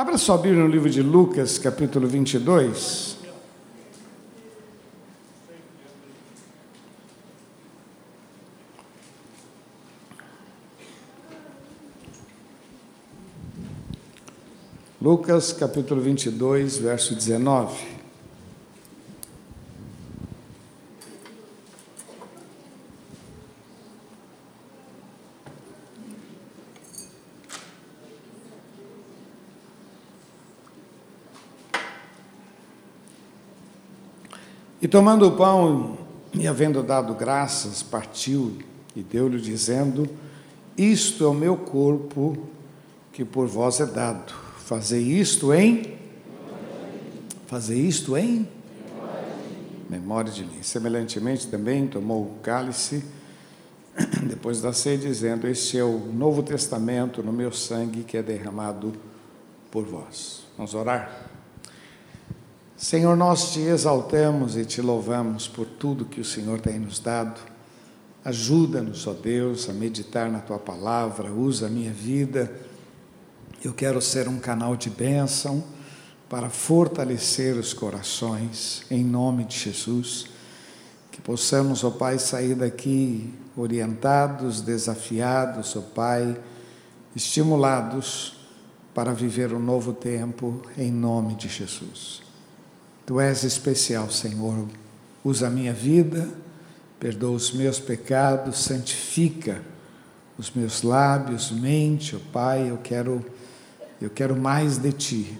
Abra sua Bíblia no livro de Lucas, capítulo 22. Lucas, capítulo 22, verso 19. Tomando o pão e havendo dado graças, partiu e deu-lhe, dizendo: Isto é o meu corpo que por vós é dado. Fazei isto em. Fazer isto em. Memória de mim. Semelhantemente também tomou o cálice depois da ceia, dizendo: Este é o novo testamento no meu sangue que é derramado por vós. Vamos orar? Senhor, nós te exaltamos e te louvamos por tudo que o Senhor tem nos dado. Ajuda-nos, ó Deus, a meditar na tua palavra, usa a minha vida. Eu quero ser um canal de bênção para fortalecer os corações, em nome de Jesus. Que possamos, ó Pai, sair daqui orientados, desafiados, ó Pai, estimulados para viver um novo tempo, em nome de Jesus. Tu és especial, Senhor. Usa a minha vida, perdoa os meus pecados, santifica os meus lábios, mente, oh Pai, eu quero eu quero mais de ti.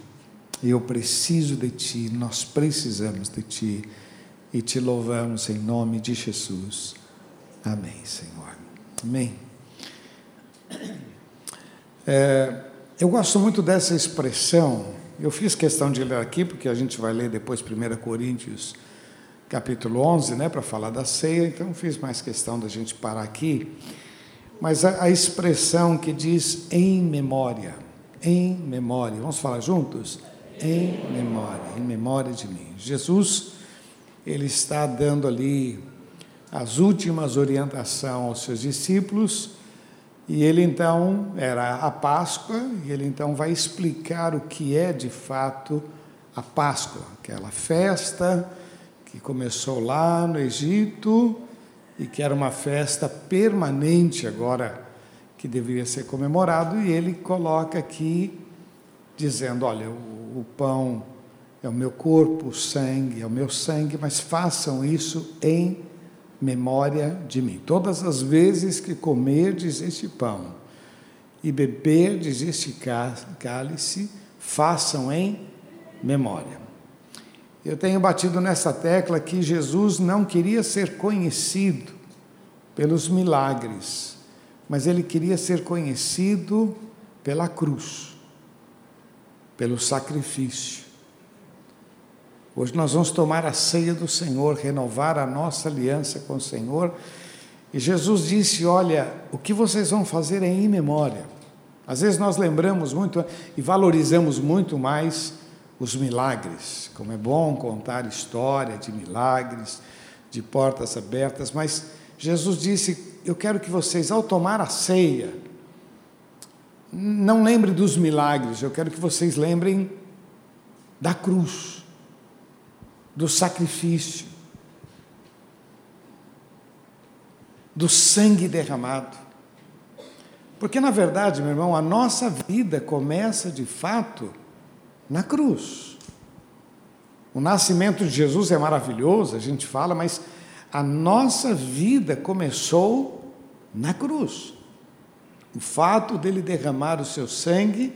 Eu preciso de ti, nós precisamos de ti e te louvamos em nome de Jesus. Amém, Senhor. Amém. É, eu gosto muito dessa expressão eu fiz questão de ler aqui, porque a gente vai ler depois 1 Coríntios, capítulo 11, né, para falar da ceia, então fiz mais questão da gente parar aqui. Mas a, a expressão que diz em memória, em memória, vamos falar juntos? Em memória, em memória de mim. Jesus, ele está dando ali as últimas orientações aos seus discípulos e ele então, era a Páscoa, e ele então vai explicar o que é de fato a Páscoa, aquela festa que começou lá no Egito e que era uma festa permanente agora que deveria ser comemorado, e ele coloca aqui dizendo: olha, o, pão é o meu corpo, o sangue é o meu sangue, mas façam isso em memória de mim. Todas as vezes que comerdes este pão e beberdes este cálice, façam em memória. Eu tenho batido nessa tecla que Jesus não queria ser conhecido pelos milagres, mas ele queria ser conhecido pela cruz, pelo sacrifício. Hoje nós vamos tomar a ceia do Senhor, renovar a nossa aliança com o Senhor. E Jesus disse: Olha, o que vocês vão fazer é em memória. Às vezes nós lembramos muito e valorizamos muito mais os milagres, como é bom contar história de milagres, de portas abertas, mas Jesus disse: Eu quero que vocês, ao tomar a ceia, não lembrem dos milagres, eu quero que vocês lembrem da cruz do sacrifício, do sangue derramado. Porque, na verdade, meu irmão, a nossa vida começa de fato na cruz. O nascimento de Jesus é maravilhoso, a gente fala, mas a nossa vida começou na cruz. O fato dele derramar o seu sangue,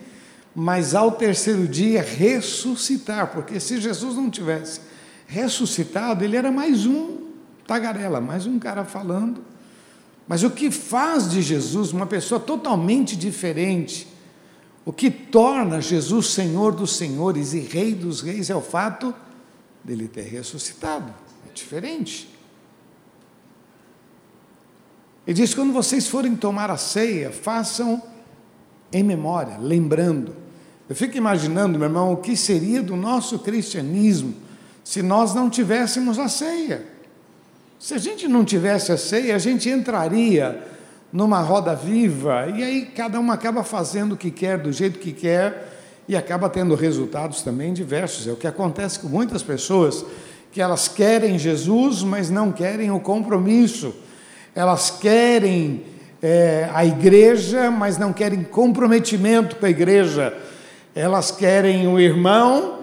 mas ao terceiro dia ressuscitar, porque se Jesus não tivesse ressuscitado, ele era mais um tagarela, mais um cara falando. Mas o que faz de Jesus uma pessoa totalmente diferente, o que torna Jesus Senhor dos Senhores e Rei dos Reis é o fato dele ter ressuscitado. É diferente. Ele diz: quando vocês forem tomar a ceia, façam em memória, lembrando. Eu fico imaginando, meu irmão, o que seria do nosso cristianismo se nós não tivéssemos a ceia. Se a gente não tivesse a ceia, a gente entraria numa roda viva e aí cada um acaba fazendo o que quer, do jeito que quer, e acaba tendo resultados também diversos. É o que acontece com muitas pessoas que elas querem Jesus, mas não querem o compromisso. Elas querem é, a igreja, mas não querem comprometimento com a igreja. Elas querem o irmão,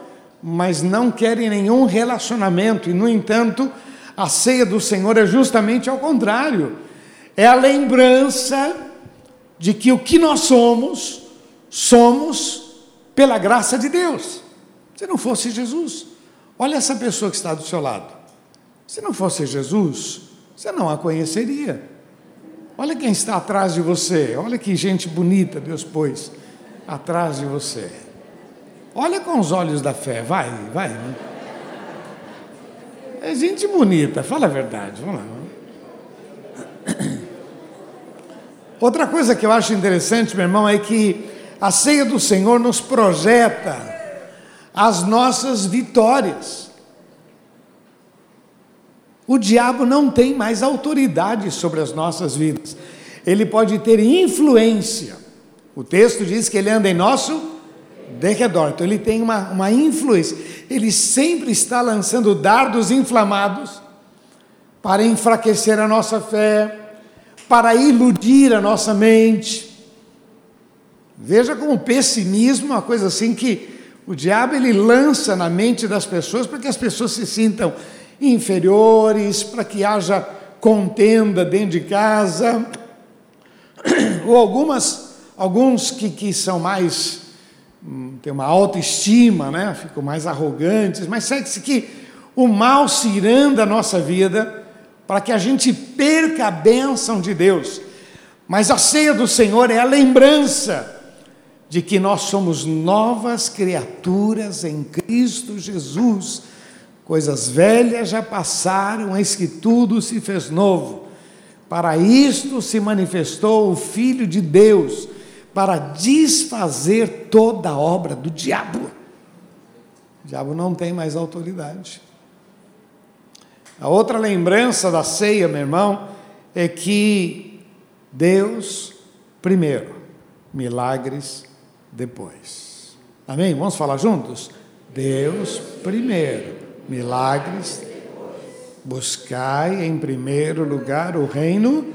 mas não querem nenhum relacionamento. E, no entanto, a ceia do Senhor é justamente ao contrário. É a lembrança de que o que nós somos, somos pela graça de Deus. Se não fosse Jesus, olha essa pessoa que está do seu lado. Se não fosse Jesus, você não a conheceria. Olha quem está atrás de você, olha que gente bonita Deus pôs atrás de você. Olha com os olhos da fé, vai, vai. É gente bonita, fala a verdade, vamos lá. Outra coisa que eu acho interessante, meu irmão, é que a ceia do Senhor nos projeta as nossas vitórias. O diabo não tem mais autoridade sobre as nossas vidas. Ele pode ter influência. O texto diz que ele anda em nosso derredor. Então ele tem uma, uma influência. Ele sempre está lançando dardos inflamados para enfraquecer a nossa fé, para iludir a nossa mente. Veja como o pessimismo é uma coisa assim que o diabo ele lança na mente das pessoas para que as pessoas se sintam inferiores, para que haja contenda dentro de casa, ou algumas, alguns que, que são mais tem uma autoestima, né? ficam mais arrogantes, mas segue-se que o mal se irã da nossa vida para que a gente perca a bênção de Deus. Mas a ceia do Senhor é a lembrança de que nós somos novas criaturas em Cristo Jesus. Coisas velhas já passaram, eis que tudo se fez novo. Para isto se manifestou o Filho de Deus para desfazer toda obra do diabo. O diabo não tem mais autoridade. A outra lembrança da ceia, meu irmão, é que Deus primeiro, milagres depois. Amém? Vamos falar juntos? Deus primeiro, milagres. Buscai em primeiro lugar o reino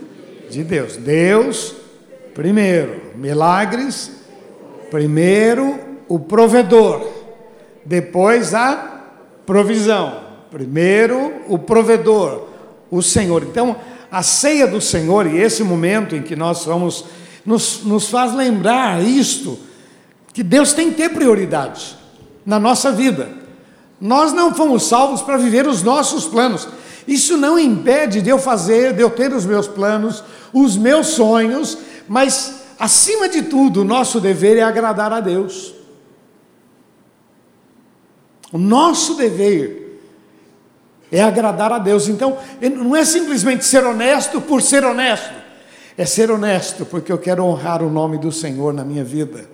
de Deus. Deus Primeiro, milagres. Primeiro, o provedor. Depois, a provisão. Primeiro, o provedor, o Senhor. Então, a ceia do Senhor e esse momento em que nós vamos, nos, nos faz lembrar isto, que Deus tem que ter prioridade na nossa vida. Nós não fomos salvos para viver os nossos planos. Isso não impede de eu fazer, de eu ter os meus planos, os meus sonhos, mas, acima de tudo, o nosso dever é agradar a Deus. O nosso dever é agradar a Deus. Então, não é simplesmente ser honesto por ser honesto, é ser honesto porque eu quero honrar o nome do Senhor na minha vida.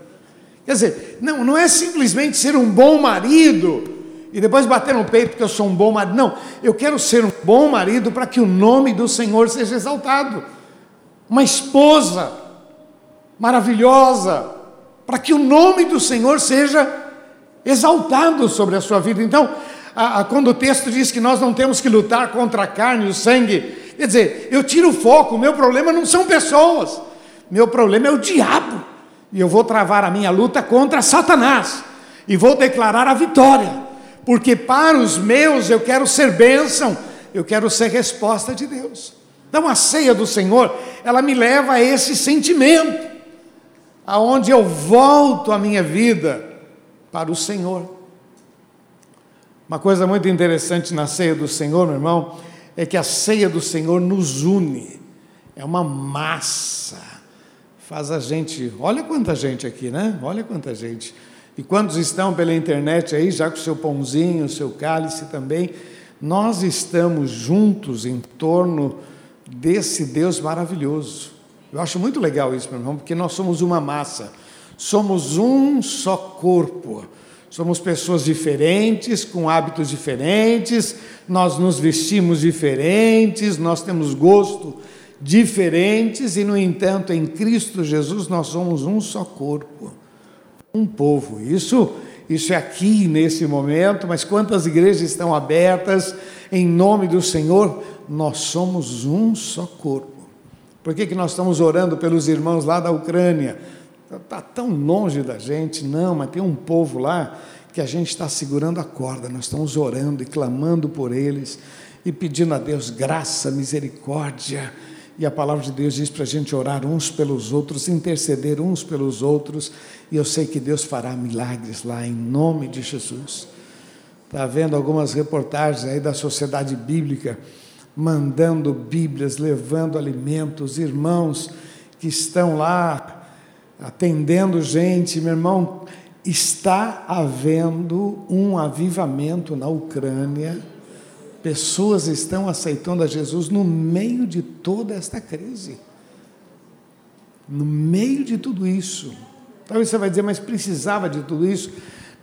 Quer dizer, não, não é simplesmente ser um bom marido e depois bater no peito porque eu sou um bom marido. Não, eu quero ser um bom marido para que o nome do Senhor seja exaltado. Uma esposa maravilhosa, para que o nome do Senhor seja exaltado sobre a sua vida. Então, a, a, quando o texto diz que nós não temos que lutar contra a carne e o sangue, quer dizer, eu tiro o foco, o meu problema não são pessoas, meu problema é o diabo, e eu vou travar a minha luta contra Satanás, e vou declarar a vitória, porque para os meus eu quero ser bênção, eu quero ser resposta de Deus. Então a ceia do Senhor, ela me leva a esse sentimento aonde eu volto a minha vida para o Senhor. Uma coisa muito interessante na ceia do Senhor, meu irmão, é que a ceia do Senhor nos une. É uma massa. Faz a gente, olha quanta gente aqui, né? Olha quanta gente. E quantos estão pela internet aí, já com o seu pãozinho, o seu cálice também, nós estamos juntos em torno desse Deus maravilhoso. Eu acho muito legal isso, meu irmão, porque nós somos uma massa, somos um só corpo. Somos pessoas diferentes, com hábitos diferentes, nós nos vestimos diferentes, nós temos gosto diferentes e, no entanto, em Cristo Jesus nós somos um só corpo. um povo. Isso, isso é aqui nesse momento, mas quantas igrejas estão abertas em nome do Senhor? Nós somos um só corpo. Por que, que nós estamos orando pelos irmãos lá da Ucrânia? Está tão longe da gente, não, mas tem um povo lá que a gente está segurando a corda, nós estamos orando e clamando por eles e pedindo a Deus graça, misericórdia. E a palavra de Deus diz para a gente orar uns pelos outros, interceder uns pelos outros, e eu sei que Deus fará milagres lá, em nome de Jesus. Está vendo algumas reportagens aí da sociedade bíblica, mandando Bíblias, levando alimentos, irmãos que estão lá atendendo gente, meu irmão, está havendo um avivamento na Ucrânia Pessoas estão aceitando a Jesus no meio de toda esta crise. No meio de tudo isso. Talvez você vai dizer, mas precisava de tudo isso.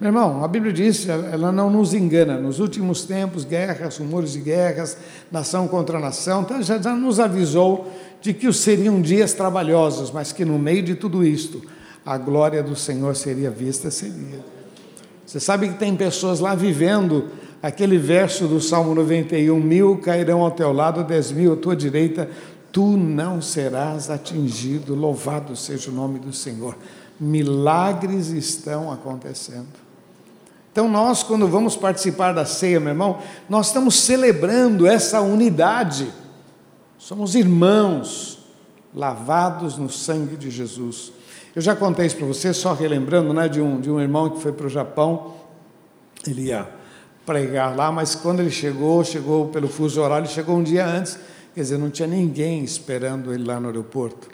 Meu irmão, a Bíblia diz, ela não nos engana. Nos últimos tempos, guerras, rumores de guerras, nação contra nação, então já, já nos avisou de que seriam dias trabalhosos, mas que no meio de tudo isto, a glória do Senhor seria vista, seria. Você sabe que tem pessoas lá vivendo aquele verso do Salmo 91, mil cairão ao teu lado, dez mil à tua direita, tu não serás atingido, louvado seja o nome do Senhor. Milagres estão acontecendo. Então, nós, quando vamos participar da ceia, meu irmão, nós estamos celebrando essa unidade. Somos irmãos, lavados no sangue de Jesus. Eu já contei isso para você, só relembrando, né, de um, de um irmão que foi para o Japão. Ele ia pregar lá, mas quando ele chegou, chegou pelo fuso horário, ele chegou um dia antes, quer dizer, não tinha ninguém esperando ele lá no aeroporto.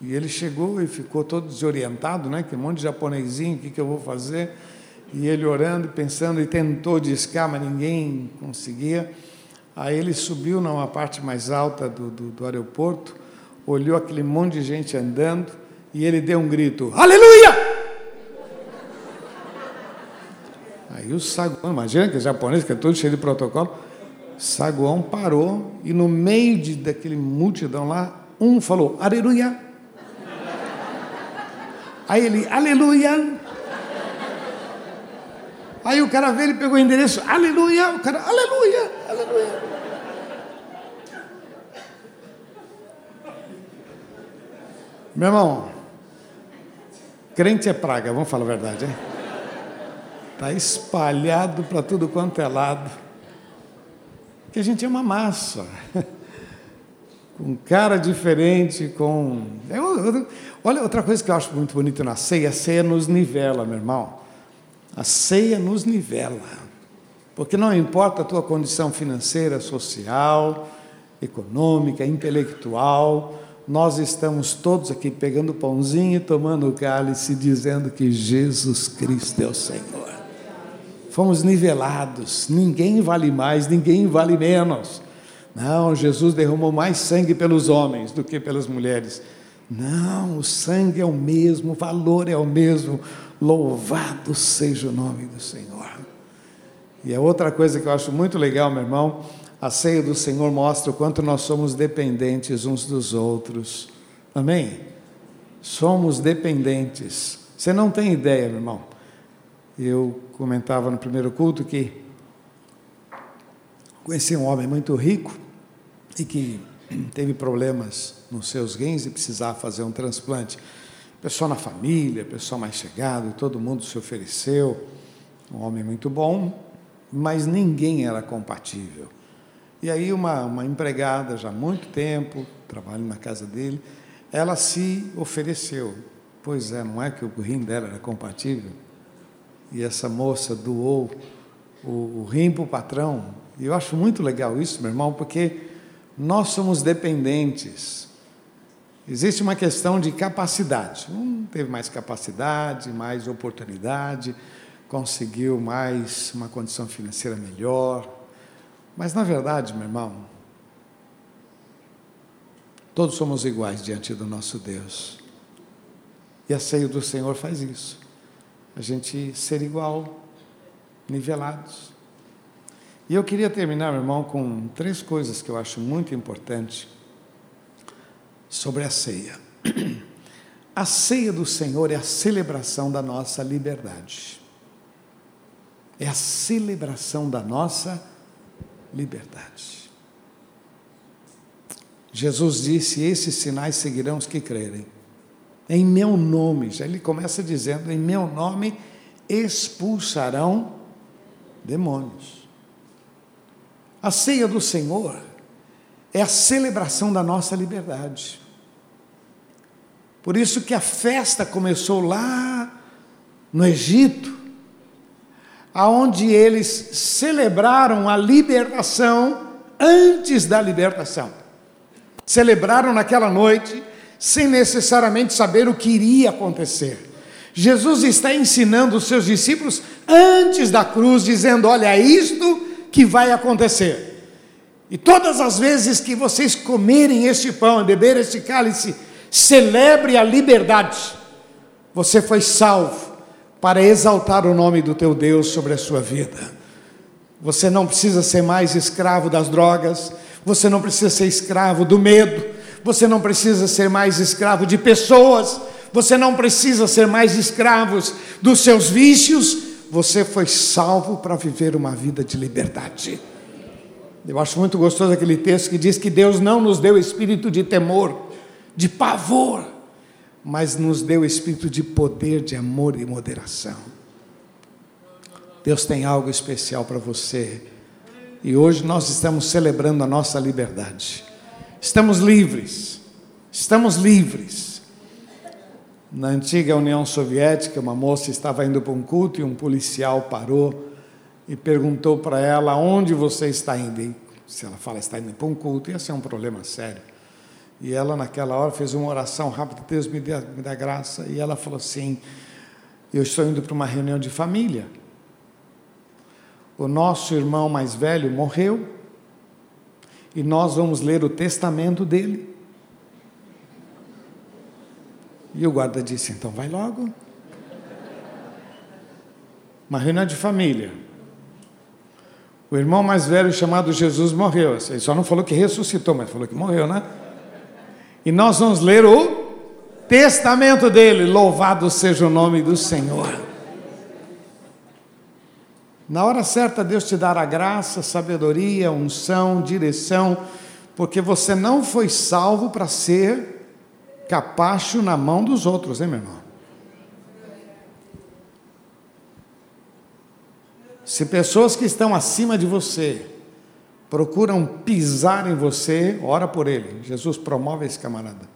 E ele chegou e ficou todo desorientado, né? Que um monte de japonesinho, o que, que eu vou fazer? E ele orando, pensando, e tentou discar, mas ninguém conseguia. Aí ele subiu numa parte mais alta do, do, do aeroporto, olhou aquele monte de gente andando, e ele deu um grito: Aleluia! Aí o saguão, imagina que o japonês, que é todo cheio de protocolo, saguão parou e no meio de, daquele multidão lá, um falou, aleluia. Aí ele, aleluia. Aí o cara veio, ele pegou o endereço, aleluia. O cara, aleluia, aleluia. Meu irmão, crente é praga, vamos falar a verdade, hein? Está espalhado para tudo quanto é lado. Que a gente é uma massa. com cara diferente, com. É olha, outra coisa que eu acho muito bonito na ceia, a ceia nos nivela, meu irmão. A ceia nos nivela. Porque não importa a tua condição financeira, social, econômica, intelectual, nós estamos todos aqui pegando pãozinho e tomando o cálice, dizendo que Jesus Cristo é o Senhor fomos nivelados. Ninguém vale mais, ninguém vale menos. Não, Jesus derramou mais sangue pelos homens do que pelas mulheres. Não, o sangue é o mesmo, o valor é o mesmo. Louvado seja o nome do Senhor. E é outra coisa que eu acho muito legal, meu irmão, a ceia do Senhor mostra o quanto nós somos dependentes uns dos outros. Amém? Somos dependentes. Você não tem ideia, meu irmão. Eu comentava no primeiro culto que conheci um homem muito rico e que teve problemas nos seus rins e precisava fazer um transplante. Pessoal na família, pessoal mais chegado, todo mundo se ofereceu. Um homem muito bom, mas ninguém era compatível. E aí uma, uma empregada, já há muito tempo, trabalho na casa dele, ela se ofereceu. Pois é, não é que o rim dela era compatível? e essa moça doou o, o rim para o patrão. E eu acho muito legal isso, meu irmão, porque nós somos dependentes. Existe uma questão de capacidade. Um teve mais capacidade, mais oportunidade, conseguiu mais uma condição financeira melhor. Mas na verdade, meu irmão, todos somos iguais diante do nosso Deus. E a ceia do Senhor faz isso a gente ser igual, nivelados. E eu queria terminar, meu irmão, com três coisas que eu acho muito importantes sobre a ceia. a ceia do Senhor é a celebração da nossa liberdade. É a celebração da nossa liberdade. Jesus disse: Esses sinais seguirão os que crerem. Em meu nome, já ele começa dizendo: Em meu nome expulsarão demônios. A ceia do Senhor é a celebração da nossa liberdade. Por isso que a festa começou lá no Egito, aonde eles celebraram a libertação antes da libertação. Celebraram naquela noite sem necessariamente saber o que iria acontecer. Jesus está ensinando os seus discípulos antes da cruz, dizendo: Olha, é isto que vai acontecer. E todas as vezes que vocês comerem este pão e beber este cálice, celebre a liberdade. Você foi salvo para exaltar o nome do teu Deus sobre a sua vida. Você não precisa ser mais escravo das drogas, você não precisa ser escravo do medo, você não precisa ser mais escravo de pessoas, você não precisa ser mais escravo dos seus vícios, você foi salvo para viver uma vida de liberdade. Eu acho muito gostoso aquele texto que diz que Deus não nos deu espírito de temor, de pavor, mas nos deu espírito de poder, de amor e moderação. Deus tem algo especial para você. E hoje nós estamos celebrando a nossa liberdade. Estamos livres. Estamos livres. Na antiga União Soviética, uma moça estava indo para um culto e um policial parou e perguntou para ela onde você está indo. E se ela fala está indo para um culto, ia ser um problema sério. E ela, naquela hora, fez uma oração rápida: Deus me dê, me dá graça. E ela falou assim: Eu estou indo para uma reunião de família. O nosso irmão mais velho morreu e nós vamos ler o testamento dele. E o guarda disse: Então vai logo. Uma reunião de família. O irmão mais velho chamado Jesus morreu. Ele só não falou que ressuscitou, mas falou que morreu, né? E nós vamos ler o testamento dele. Louvado seja o nome do Senhor. Na hora certa, Deus te dará graça, sabedoria, unção, direção, porque você não foi salvo para ser capacho na mão dos outros, hein, meu irmão? Se pessoas que estão acima de você procuram pisar em você, ora por ele. Jesus promove esse camarada.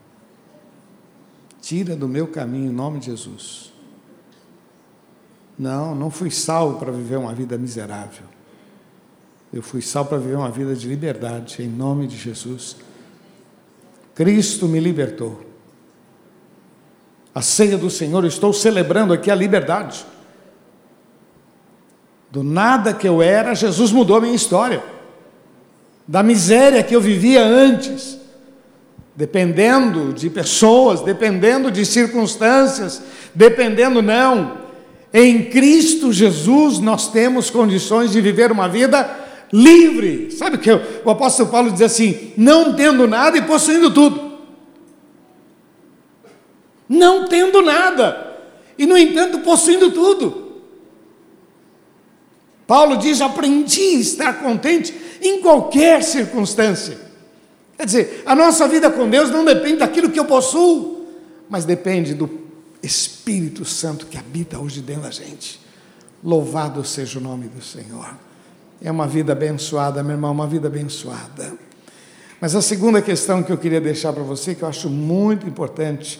Tira do meu caminho em nome de Jesus. Não, não fui salvo para viver uma vida miserável. Eu fui salvo para viver uma vida de liberdade, em nome de Jesus. Cristo me libertou. A ceia do Senhor, estou celebrando aqui a liberdade. Do nada que eu era, Jesus mudou a minha história. Da miséria que eu vivia antes, dependendo de pessoas, dependendo de circunstâncias, dependendo não. Em Cristo Jesus nós temos condições de viver uma vida livre. Sabe o que o apóstolo Paulo diz assim: não tendo nada e possuindo tudo. Não tendo nada, e no entanto possuindo tudo. Paulo diz: aprendi a estar contente em qualquer circunstância. Quer dizer, a nossa vida com Deus não depende daquilo que eu possuo, mas depende do Espírito Santo que habita hoje dentro da gente. Louvado seja o nome do Senhor. É uma vida abençoada, meu irmão, uma vida abençoada. Mas a segunda questão que eu queria deixar para você, que eu acho muito importante,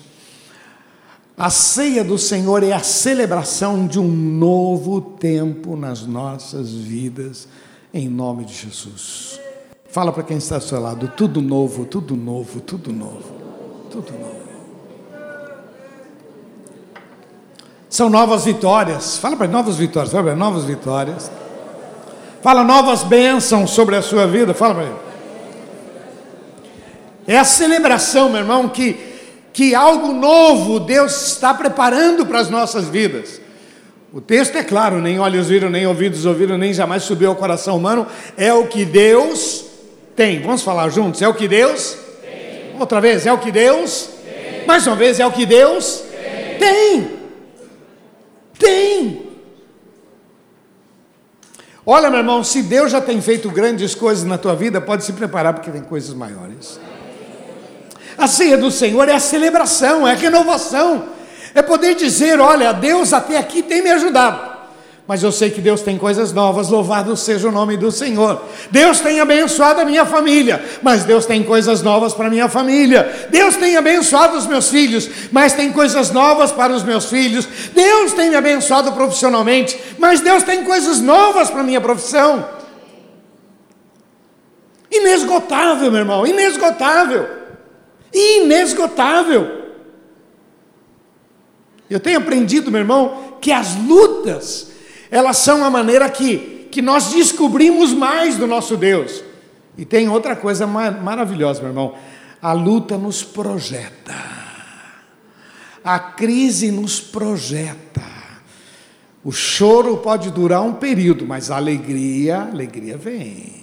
a ceia do Senhor é a celebração de um novo tempo nas nossas vidas, em nome de Jesus. Fala para quem está ao seu lado: tudo novo, tudo novo, tudo novo, tudo novo. São novas vitórias. Fala para novas vitórias, fala para novas vitórias. Fala novas bênçãos sobre a sua vida, fala para ele. É a celebração, meu irmão, que que algo novo Deus está preparando para as nossas vidas. O texto é claro: nem olhos viram, nem ouvidos ouviram, nem jamais subiu ao coração humano. É o que Deus tem. Vamos falar juntos? É o que Deus tem. Outra vez, é o que Deus tem. Mais uma vez, é o que Deus tem. Tem. Olha, meu irmão, se Deus já tem feito grandes coisas na tua vida, pode se preparar porque tem coisas maiores. A ceia do Senhor é a celebração, é a renovação, é poder dizer: olha, Deus até aqui tem me ajudado mas eu sei que Deus tem coisas novas, louvado seja o nome do Senhor. Deus tem abençoado a minha família, mas Deus tem coisas novas para a minha família. Deus tem abençoado os meus filhos, mas tem coisas novas para os meus filhos. Deus tem me abençoado profissionalmente, mas Deus tem coisas novas para a minha profissão. Inesgotável, meu irmão, inesgotável. Inesgotável. Eu tenho aprendido, meu irmão, que as lutas, elas são a maneira que, que nós descobrimos mais do nosso Deus. E tem outra coisa maravilhosa, meu irmão: a luta nos projeta, a crise nos projeta. O choro pode durar um período, mas a alegria, a alegria vem.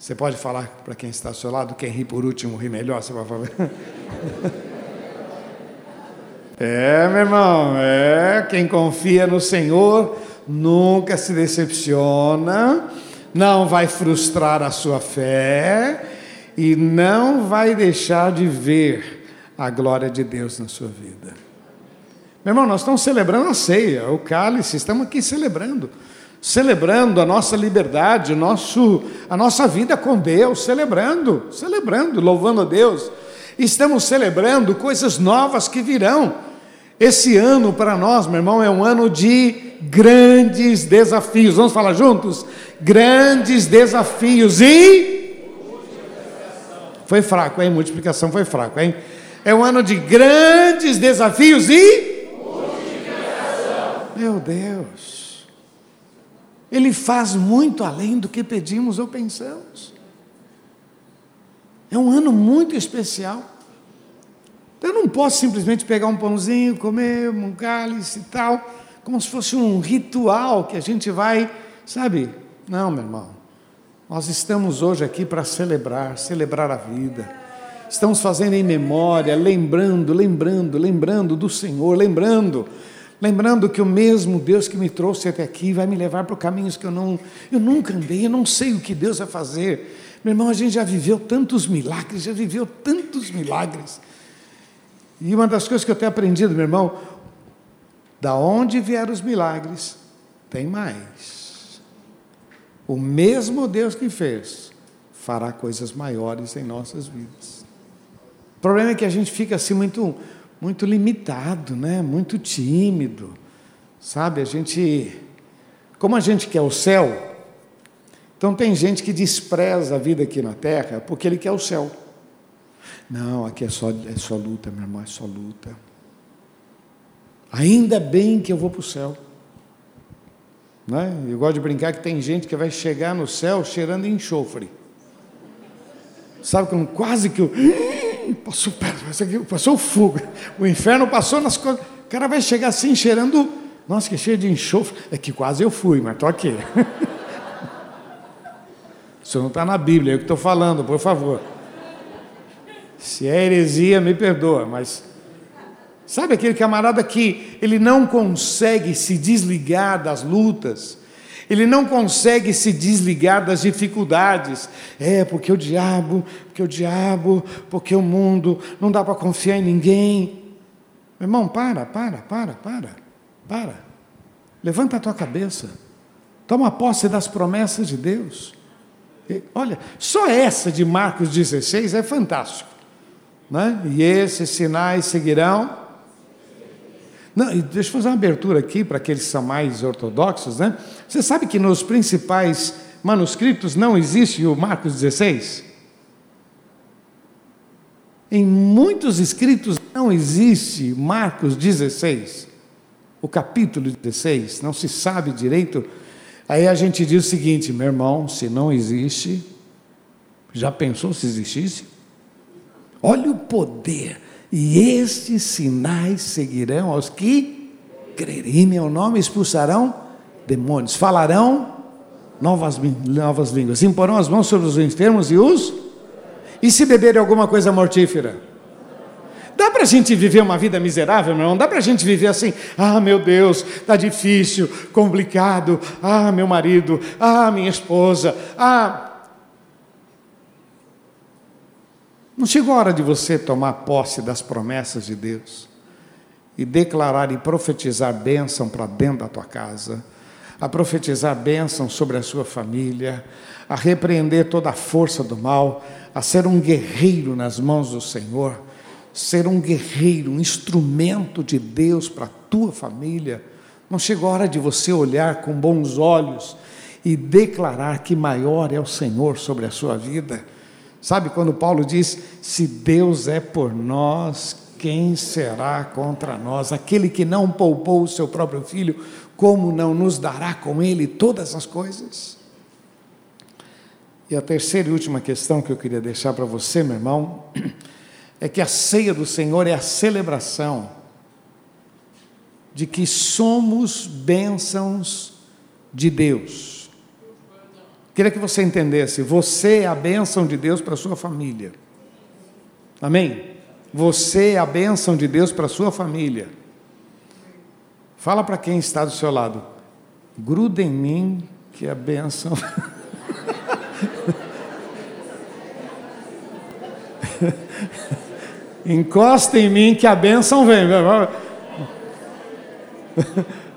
Você pode falar para quem está ao seu lado, quem ri por último ri melhor, você vai falar. É, meu irmão, é. Quem confia no Senhor nunca se decepciona, não vai frustrar a sua fé e não vai deixar de ver a glória de Deus na sua vida. Meu irmão, nós estamos celebrando a ceia, o cálice, estamos aqui celebrando. Celebrando a nossa liberdade, nosso, a nossa vida com Deus, celebrando, celebrando, louvando a Deus. Estamos celebrando coisas novas que virão. Esse ano para nós, meu irmão, é um ano de grandes desafios. Vamos falar juntos? Grandes desafios e. Foi fraco, hein? Multiplicação foi fraco, hein? É um ano de grandes desafios e. Meu Deus. Ele faz muito além do que pedimos ou pensamos. É um ano muito especial. Eu não posso simplesmente pegar um pãozinho, comer um cálice e tal, como se fosse um ritual que a gente vai, sabe? Não, meu irmão. Nós estamos hoje aqui para celebrar, celebrar a vida. Estamos fazendo em memória, lembrando, lembrando, lembrando do Senhor, lembrando, lembrando que o mesmo Deus que me trouxe até aqui vai me levar para caminhos que eu não, eu nunca andei, eu não sei o que Deus vai fazer. Meu irmão, a gente já viveu tantos milagres, já viveu tantos milagres. E uma das coisas que eu tenho aprendido, meu irmão, da onde vieram os milagres, tem mais. O mesmo Deus que fez fará coisas maiores em nossas vidas. O problema é que a gente fica assim muito muito limitado, né? Muito tímido. Sabe? A gente como a gente quer o céu, então tem gente que despreza a vida aqui na terra porque ele quer o céu. Não, aqui é só, é só luta, meu irmão, é só luta. Ainda bem que eu vou para o céu. Né? Eu gosto de brincar que tem gente que vai chegar no céu cheirando enxofre. Sabe como quase que eu. Passou, passou o fogo. O inferno passou nas coisas. O cara vai chegar assim cheirando. Nossa, que cheio de enxofre. É que quase eu fui, mas estou aqui. Isso não está na Bíblia, é o que estou falando, por favor. Se é heresia, me perdoa, mas sabe aquele camarada que ele não consegue se desligar das lutas, ele não consegue se desligar das dificuldades. É, porque o diabo, porque o diabo, porque o mundo, não dá para confiar em ninguém. Meu irmão, para, para, para, para, para. Levanta a tua cabeça. Toma posse das promessas de Deus. Olha, só essa de Marcos 16 é fantástico. Né? E esses sinais seguirão. Não, deixa eu fazer uma abertura aqui para aqueles que são mais ortodoxos. Né? Você sabe que nos principais manuscritos não existe o Marcos 16? Em muitos escritos não existe Marcos 16, o capítulo 16, não se sabe direito. Aí a gente diz o seguinte, meu irmão, se não existe, já pensou se existisse? Olha o poder. E estes sinais seguirão aos que crerem em meu nome, expulsarão demônios, falarão novas, novas línguas, imporão as mãos sobre os enfermos e os. E se beberem alguma coisa mortífera? dá para a gente viver uma vida miserável, não dá para a gente viver assim, ah, meu Deus, está difícil, complicado, ah, meu marido, ah, minha esposa, ah. Não chegou a hora de você tomar posse das promessas de Deus e declarar e profetizar bênção para dentro da tua casa, a profetizar bênção sobre a sua família, a repreender toda a força do mal, a ser um guerreiro nas mãos do Senhor, ser um guerreiro, um instrumento de Deus para a tua família. Não chegou a hora de você olhar com bons olhos e declarar que maior é o Senhor sobre a sua vida. Sabe quando Paulo diz: se Deus é por nós, quem será contra nós? Aquele que não poupou o seu próprio filho, como não nos dará com ele todas as coisas? E a terceira e última questão que eu queria deixar para você, meu irmão, é que a ceia do Senhor é a celebração de que somos bênçãos de Deus. Queria que você entendesse, você é a bênção de Deus para a sua família. Amém? Você é a bênção de Deus para a sua família. Fala para quem está do seu lado, gruda em mim que é a bênção. Encosta em mim que a bênção vem.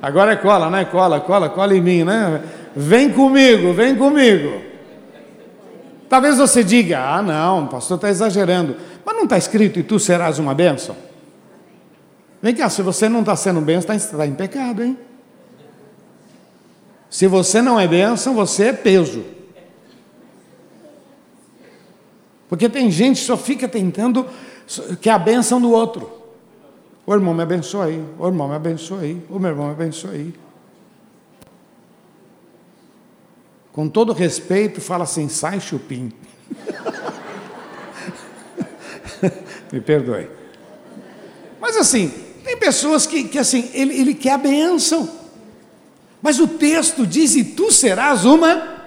Agora é cola, né? Cola, cola, cola em mim, né? Vem comigo, vem comigo. Talvez você diga: ah, não, o pastor está exagerando. Mas não está escrito e tu serás uma bênção? Vem cá, se você não está sendo bênção, está tá em pecado, hein? Se você não é bênção, você é peso. Porque tem gente que só fica tentando que é a bênção do outro. O irmão me abençoa aí, o irmão me abençoa aí, o meu irmão me abençoa aí. Com todo respeito, fala assim, sai chupim. me perdoe. Mas assim, tem pessoas que, que assim, ele, ele quer a bênção. Mas o texto diz, e tu serás uma.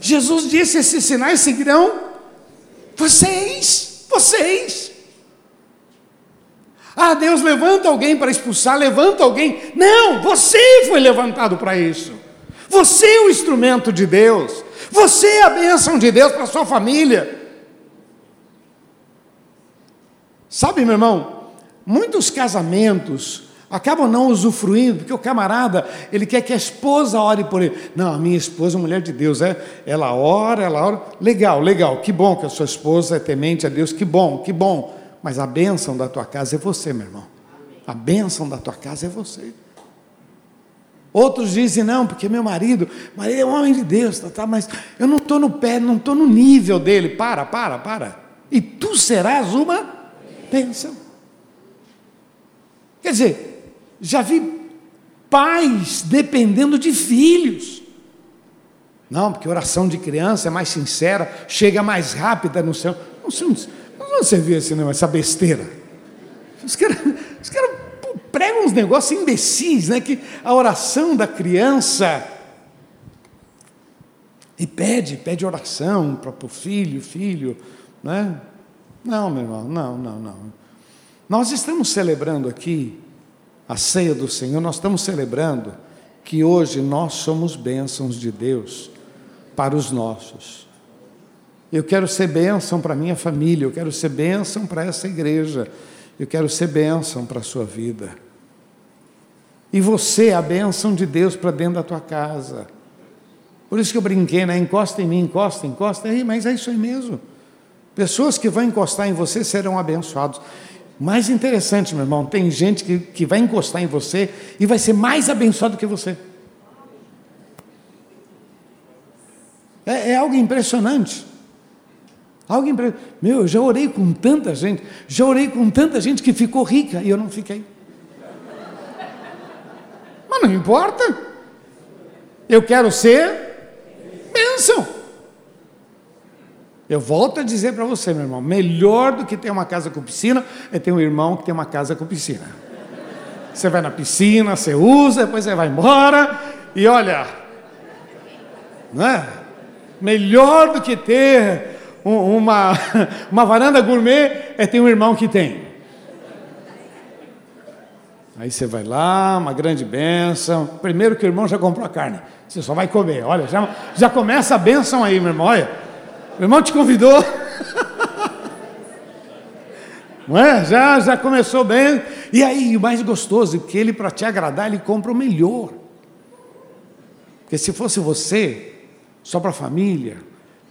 Jesus disse, esses sinais seguirão vocês, vocês. Ah, Deus levanta alguém para expulsar, levanta alguém. Não, você foi levantado para isso. Você é o instrumento de Deus. Você é a bênção de Deus para sua família. Sabe, meu irmão, muitos casamentos acabam não usufruindo, porque o camarada, ele quer que a esposa ore por ele. Não, a minha esposa é mulher de Deus, é, ela ora, ela ora. Legal, legal, que bom que a sua esposa é temente a Deus, que bom, que bom. Mas a bênção da tua casa é você, meu irmão. A bênção da tua casa é você. Outros dizem, não, porque meu marido, marido é um homem de Deus, tá, tá, mas eu não estou no pé, não estou no nível dele. Para, para, para. E tu serás uma bênção. Quer dizer, já vi pais dependendo de filhos. Não, porque oração de criança é mais sincera, chega mais rápida no céu. Não, sei, não você viu esse negócio, essa besteira. Os caras cara pregam uns negócios imbecis, né? Que a oração da criança. E pede, pede oração para o filho, filho, né? Não, meu irmão, não, não, não. Nós estamos celebrando aqui a ceia do Senhor, nós estamos celebrando que hoje nós somos bênçãos de Deus para os nossos. Eu quero ser bênção para minha família, eu quero ser bênção para essa igreja, eu quero ser bênção para a sua vida. E você é a bênção de Deus para dentro da tua casa. Por isso que eu brinquei, né? Encosta em mim, encosta, encosta. Aí, mas é isso aí mesmo. Pessoas que vão encostar em você serão abençoados. Mais interessante, meu irmão, tem gente que, que vai encostar em você e vai ser mais abençoado que você. É, é algo impressionante. Algo. Meu, eu já orei com tanta gente, já orei com tanta gente que ficou rica e eu não fiquei. Não importa. Eu quero ser bênção. Eu volto a dizer para você, meu irmão: melhor do que ter uma casa com piscina é ter um irmão que tem uma casa com piscina. Você vai na piscina, você usa, depois você vai embora e olha, não é? Melhor do que ter uma, uma varanda gourmet é ter um irmão que tem. Aí você vai lá, uma grande bênção. Primeiro que o irmão já comprou a carne. Você só vai comer. Olha, já, já começa a bênção aí, meu irmão. Olha, o irmão te convidou. Não é? Já, já começou bem. E aí, o mais gostoso, porque ele, para te agradar, ele compra o melhor. Porque se fosse você, só para a família,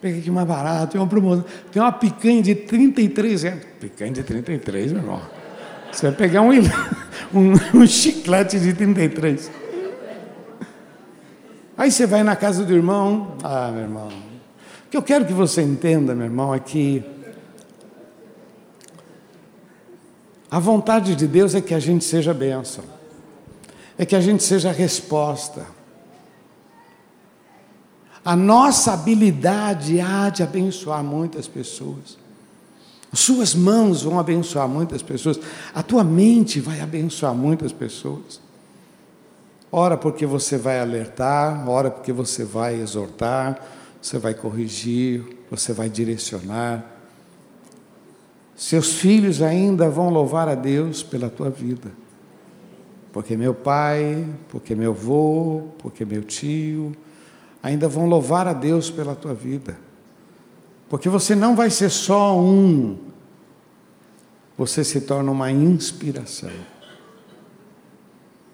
pega aqui mais barato, tem uma promoção. Tem uma picanha de 33 reais. Picanha de 33, meu irmão. Você vai pegar um, um, um chiclete de 33. Aí você vai na casa do irmão. Ah, meu irmão. O que eu quero que você entenda, meu irmão, é que a vontade de Deus é que a gente seja bênção, é que a gente seja resposta. A nossa habilidade há de abençoar muitas pessoas. Suas mãos vão abençoar muitas pessoas. A tua mente vai abençoar muitas pessoas. Ora porque você vai alertar, ora porque você vai exortar, você vai corrigir, você vai direcionar. Seus filhos ainda vão louvar a Deus pela tua vida. Porque meu pai, porque meu avô, porque meu tio, ainda vão louvar a Deus pela tua vida. Porque você não vai ser só um, você se torna uma inspiração.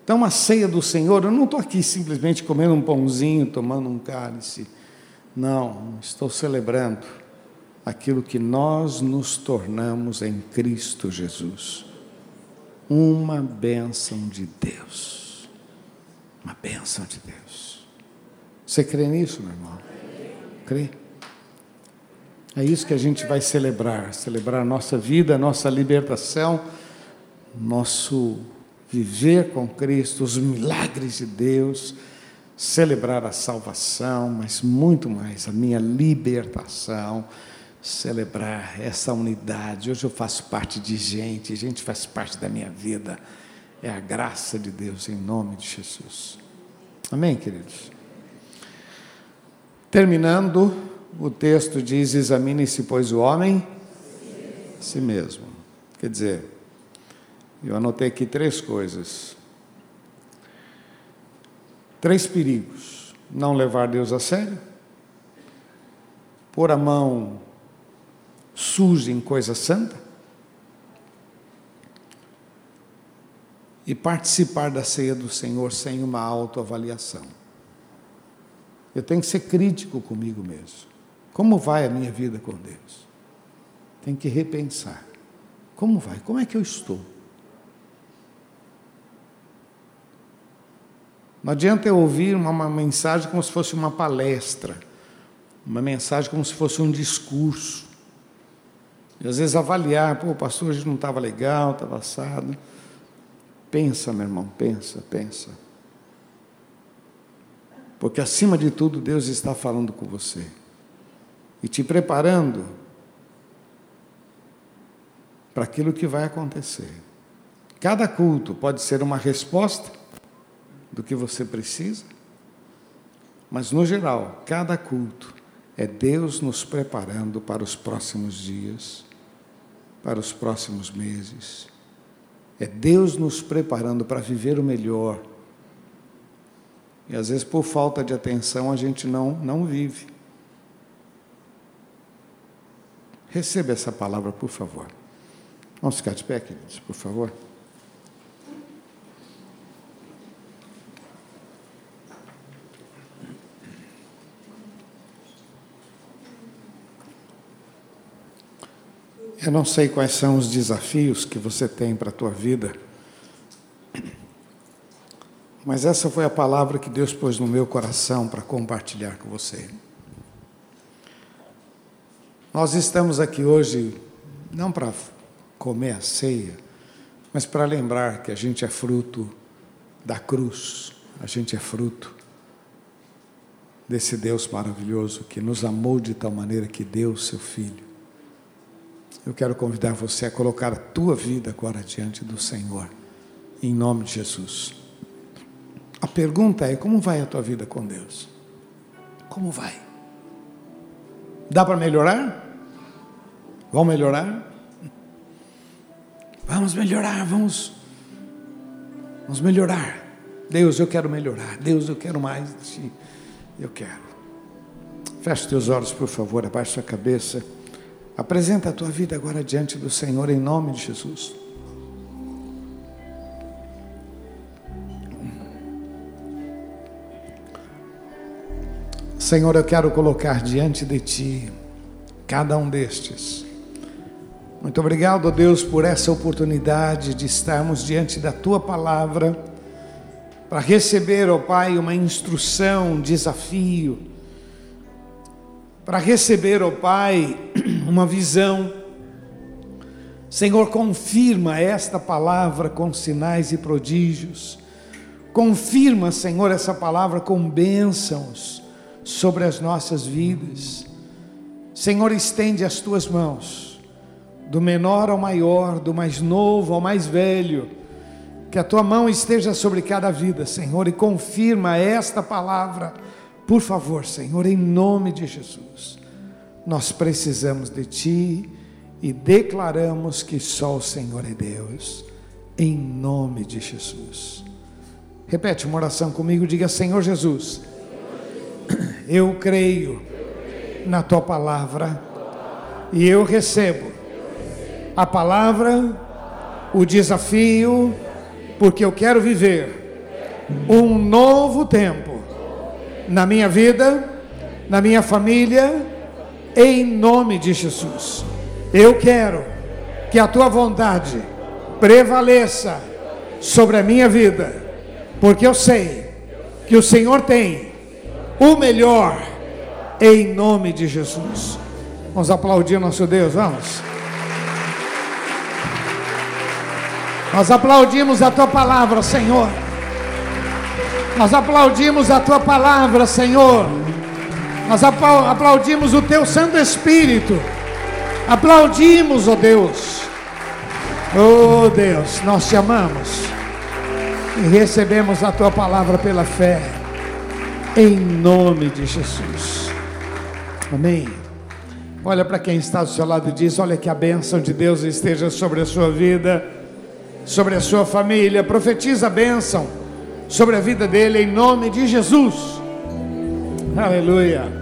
Então, a ceia do Senhor, eu não estou aqui simplesmente comendo um pãozinho, tomando um cálice. Não, estou celebrando aquilo que nós nos tornamos em Cristo Jesus. Uma bênção de Deus. Uma bênção de Deus. Você crê nisso, meu irmão? Crê? É isso que a gente vai celebrar, celebrar a nossa vida, a nossa libertação, nosso viver com Cristo, os milagres de Deus, celebrar a salvação, mas muito mais a minha libertação, celebrar essa unidade. Hoje eu faço parte de gente, gente faz parte da minha vida. É a graça de Deus em nome de Jesus. Amém, queridos? Terminando, o texto diz: examine-se, pois, o homem a si mesmo. Quer dizer, eu anotei aqui três coisas. Três perigos: não levar Deus a sério, pôr a mão suja em coisa santa e participar da ceia do Senhor sem uma autoavaliação. Eu tenho que ser crítico comigo mesmo. Como vai a minha vida com Deus? Tem que repensar. Como vai? Como é que eu estou? Não adianta eu ouvir uma, uma, mensagem como se fosse uma palestra, uma mensagem como se fosse um discurso. E às vezes avaliar, pô, pastor, hoje não estava legal, estava assado. Pensa, meu irmão, pensa, pensa. Porque acima de tudo, Deus está falando com você e te preparando para aquilo que vai acontecer. Cada culto pode ser uma resposta do que você precisa, mas no geral, cada culto é Deus nos preparando para os próximos dias, para os próximos meses. É Deus nos preparando para viver o melhor. E às vezes, por falta de atenção, a gente não, não vive. Receba essa palavra, por favor. Vamos ficar de pé, queridos, por favor. Eu não sei quais são os desafios que você tem para a tua vida, mas essa foi a palavra que Deus pôs no meu coração para compartilhar com você. Nós estamos aqui hoje não para comer a ceia, mas para lembrar que a gente é fruto da cruz, a gente é fruto desse Deus maravilhoso que nos amou de tal maneira que deu o seu Filho. Eu quero convidar você a colocar a tua vida agora diante do Senhor, em nome de Jesus. A pergunta é: como vai a tua vida com Deus? Como vai? Dá para melhorar? Vamos melhorar? Vamos melhorar, vamos. Vamos melhorar. Deus, eu quero melhorar. Deus, eu quero mais de ti. Eu quero. Feche teus olhos, por favor, abaixa a cabeça. Apresenta a tua vida agora diante do Senhor em nome de Jesus. Senhor, eu quero colocar diante de ti cada um destes. Muito obrigado, Deus, por essa oportunidade de estarmos diante da tua palavra para receber, ó Pai, uma instrução, um desafio, para receber, ó Pai, uma visão. Senhor, confirma esta palavra com sinais e prodígios. Confirma, Senhor, essa palavra com bênçãos sobre as nossas vidas. Senhor, estende as tuas mãos, do menor ao maior, do mais novo ao mais velho, que a tua mão esteja sobre cada vida, Senhor, e confirma esta palavra, por favor, Senhor, em nome de Jesus. Nós precisamos de ti e declaramos que só o Senhor é Deus, em nome de Jesus. Repete uma oração comigo, diga: Senhor Jesus eu creio na tua palavra e eu recebo a palavra, o desafio, porque eu quero viver um novo tempo na minha vida, na minha família, em nome de Jesus. Eu quero que a tua vontade prevaleça sobre a minha vida, porque eu sei que o Senhor tem o melhor, em nome de Jesus. Vamos aplaudir nosso Deus, vamos. Nós aplaudimos a tua palavra, Senhor. Nós aplaudimos a tua palavra, Senhor. Nós aplaudimos o teu Santo Espírito. Aplaudimos, ó oh Deus. Oh Deus, nós te amamos e recebemos a tua palavra pela fé em nome de Jesus. Amém. Olha para quem está do seu lado e diz: Olha que a bênção de Deus esteja sobre a sua vida, sobre a sua família. Profetiza a bênção sobre a vida dele em nome de Jesus. Aleluia.